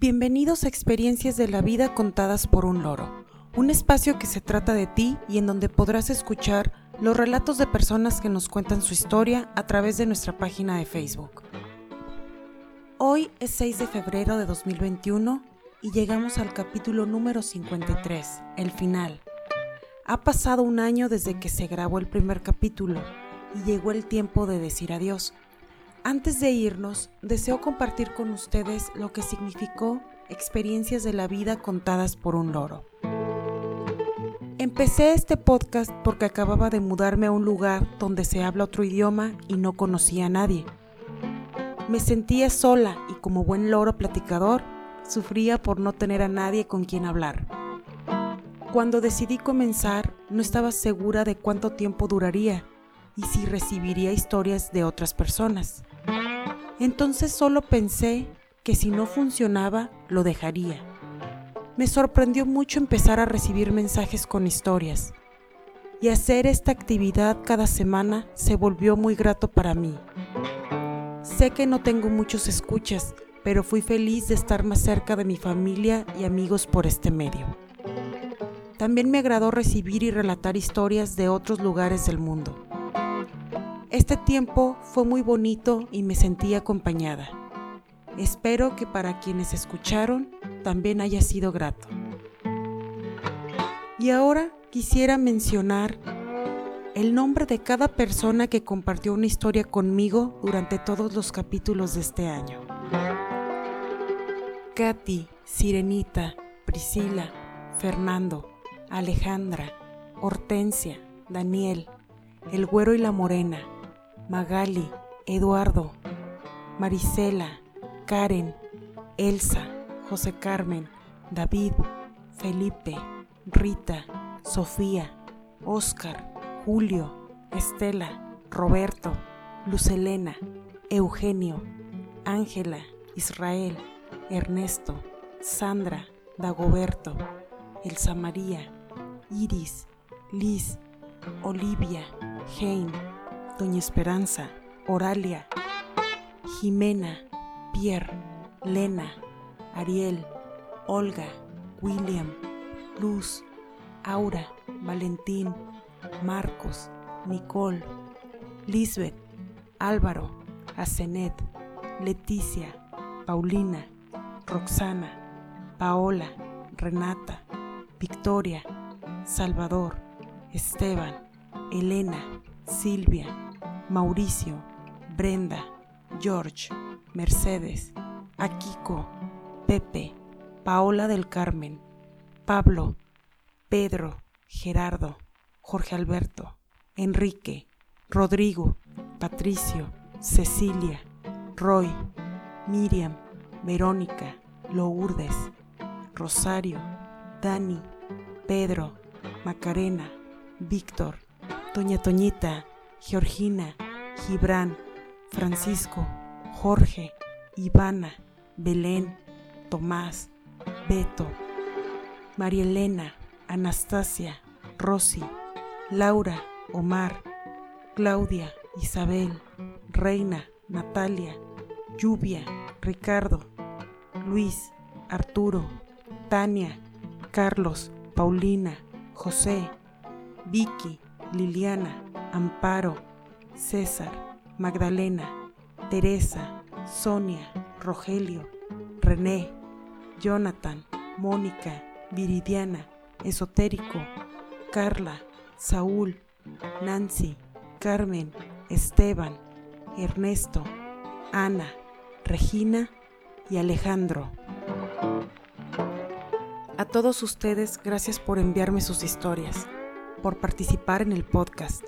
Bienvenidos a Experiencias de la Vida contadas por un loro, un espacio que se trata de ti y en donde podrás escuchar los relatos de personas que nos cuentan su historia a través de nuestra página de Facebook. Hoy es 6 de febrero de 2021 y llegamos al capítulo número 53, el final. Ha pasado un año desde que se grabó el primer capítulo y llegó el tiempo de decir adiós. Antes de irnos, deseo compartir con ustedes lo que significó experiencias de la vida contadas por un loro. Empecé este podcast porque acababa de mudarme a un lugar donde se habla otro idioma y no conocía a nadie. Me sentía sola y como buen loro platicador, sufría por no tener a nadie con quien hablar. Cuando decidí comenzar, no estaba segura de cuánto tiempo duraría y si recibiría historias de otras personas. Entonces solo pensé que si no funcionaba, lo dejaría. Me sorprendió mucho empezar a recibir mensajes con historias. Y hacer esta actividad cada semana se volvió muy grato para mí. Sé que no tengo muchos escuchas, pero fui feliz de estar más cerca de mi familia y amigos por este medio. También me agradó recibir y relatar historias de otros lugares del mundo. Este tiempo fue muy bonito y me sentí acompañada. Espero que para quienes escucharon también haya sido grato. Y ahora quisiera mencionar el nombre de cada persona que compartió una historia conmigo durante todos los capítulos de este año. Katy, Sirenita, Priscila, Fernando, Alejandra, Hortensia, Daniel, El Güero y la Morena, Magali, Eduardo, Marisela, Karen, Elsa, José Carmen, David, Felipe, Rita, Sofía, Oscar, Julio, Estela, Roberto, Lucelena, Eugenio, Ángela, Israel, Ernesto, Sandra, Dagoberto, Elsa María, Iris, Liz, Olivia, Jane, Doña Esperanza, Oralia, Jimena, Pierre, Lena, Ariel, Olga, William, Luz, Aura, Valentín, Marcos, Nicole, Lisbeth, Álvaro, Asenet, Leticia, Paulina, Roxana, Paola, Renata, Victoria, Salvador, Esteban, Elena, Silvia, Mauricio, Brenda, George, Mercedes, Akiko, Pepe, Paola del Carmen, Pablo, Pedro, Gerardo, Jorge Alberto, Enrique, Rodrigo, Patricio, Cecilia, Roy, Miriam, Verónica, Lourdes, Rosario, Dani, Pedro, Macarena, Víctor, Doña Toñita, Georgina, Gibran, Francisco, Jorge, Ivana, Belén, Tomás, Beto, María Elena, Anastasia, Rosy, Laura, Omar, Claudia, Isabel, Reina, Natalia, Lluvia, Ricardo, Luis, Arturo, Tania, Carlos, Paulina, José, Vicky, Liliana, Amparo, César, Magdalena, Teresa, Sonia, Rogelio, René, Jonathan, Mónica, Viridiana, Esotérico, Carla, Saúl, Nancy, Carmen, Esteban, Ernesto, Ana, Regina y Alejandro. A todos ustedes, gracias por enviarme sus historias, por participar en el podcast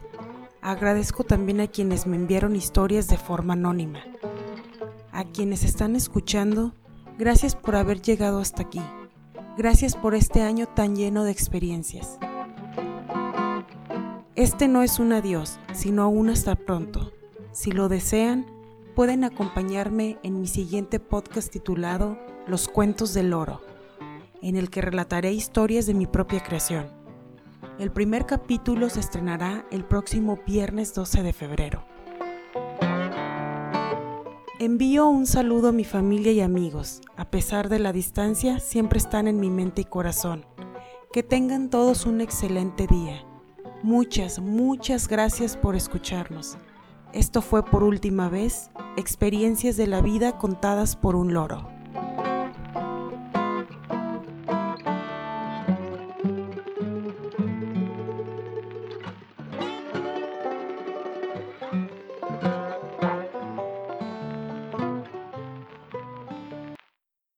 Agradezco también a quienes me enviaron historias de forma anónima. A quienes están escuchando, gracias por haber llegado hasta aquí. Gracias por este año tan lleno de experiencias. Este no es un adiós, sino un hasta pronto. Si lo desean, pueden acompañarme en mi siguiente podcast titulado Los Cuentos del Oro, en el que relataré historias de mi propia creación. El primer capítulo se estrenará el próximo viernes 12 de febrero. Envío un saludo a mi familia y amigos. A pesar de la distancia, siempre están en mi mente y corazón. Que tengan todos un excelente día. Muchas, muchas gracias por escucharnos. Esto fue por última vez, experiencias de la vida contadas por un loro.